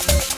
Thank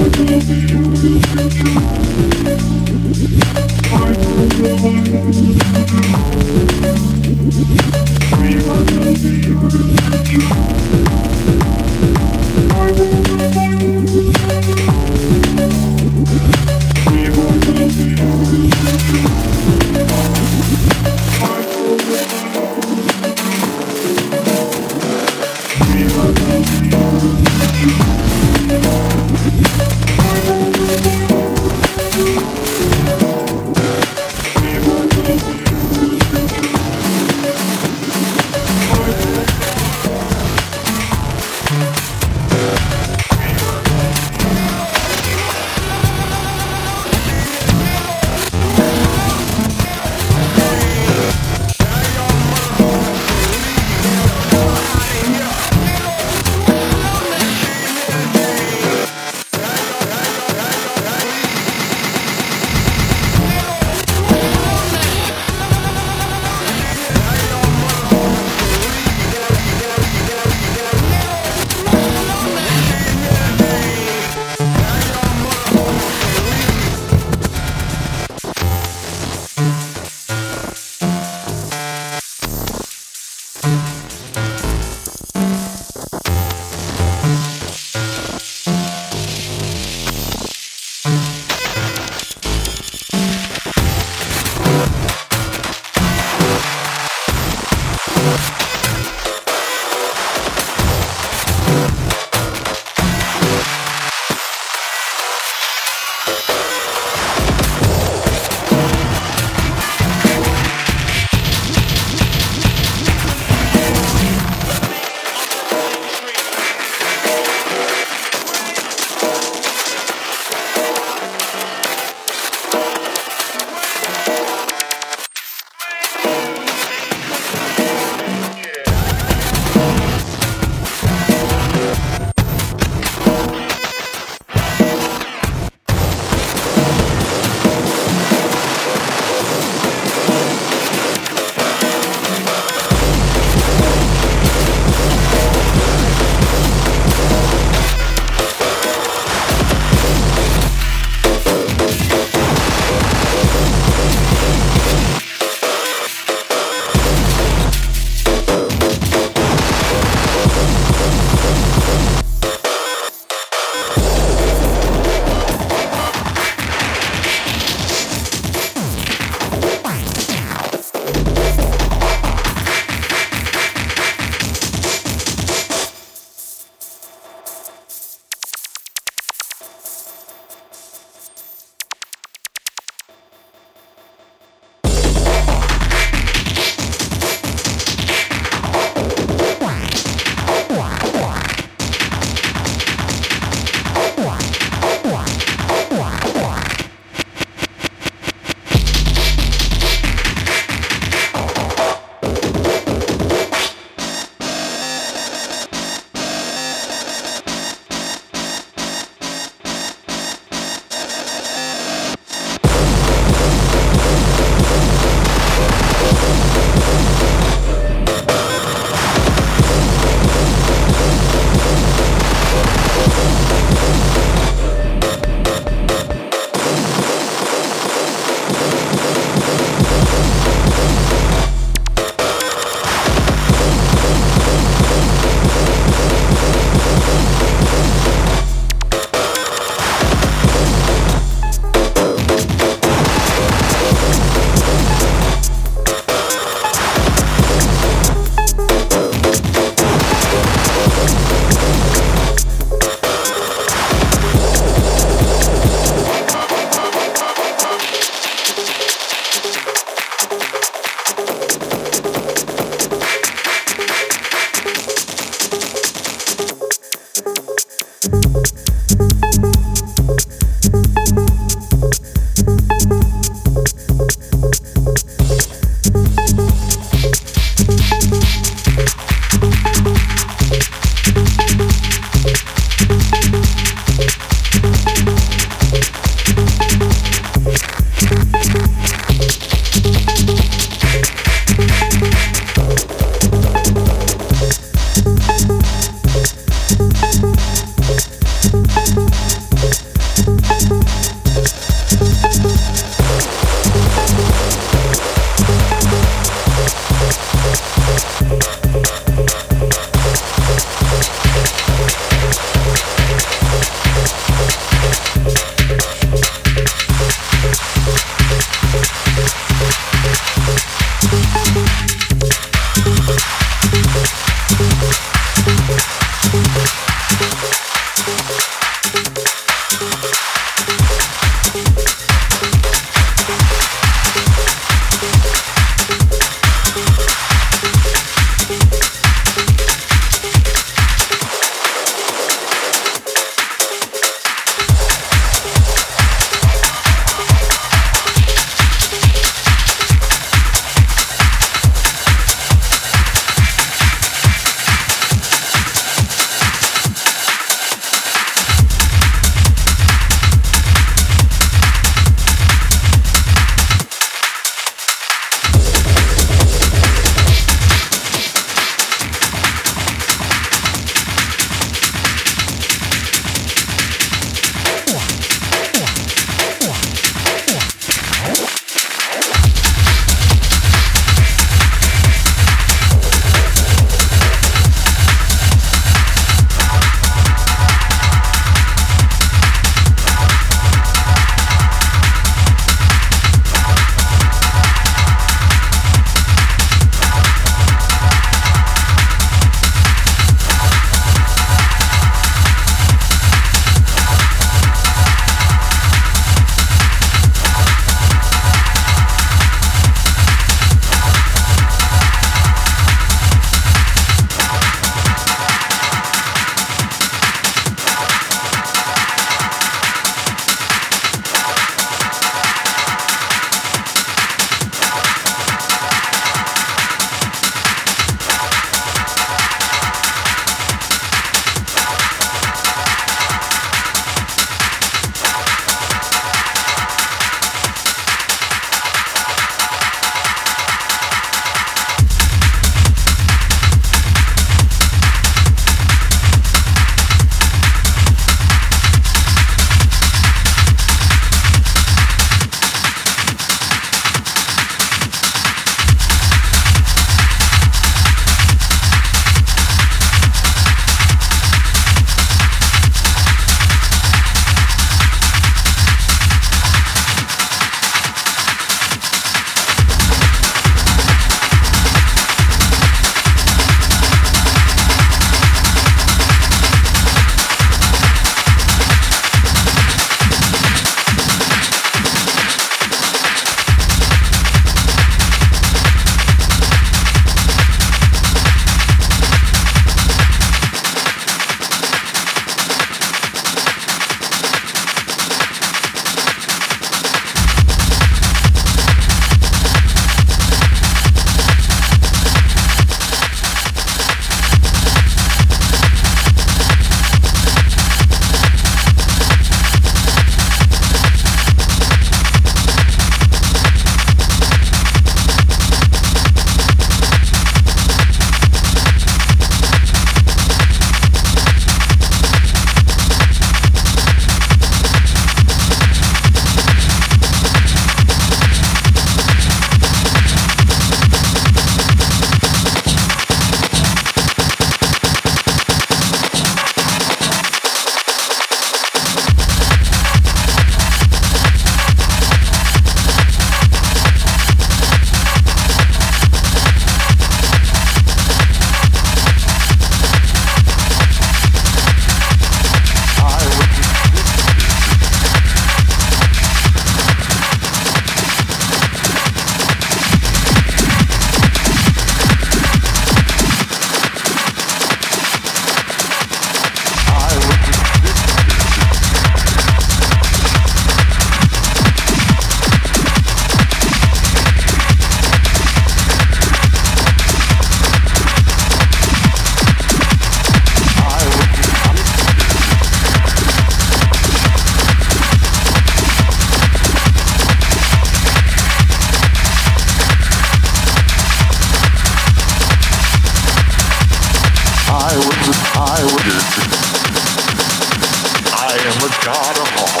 god of all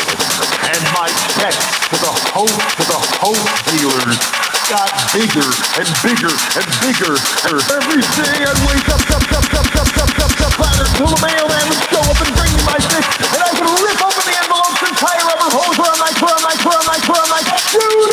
and my debt to the hope to the hope dealers got bigger and bigger and bigger. Every day I wake up, up, up, up, up, up, up, up, ladder till the mailman would show up and bring me my fish, and I could rip open the envelopes and tie rubber hose around my, around my, around my, around my, around my, dude.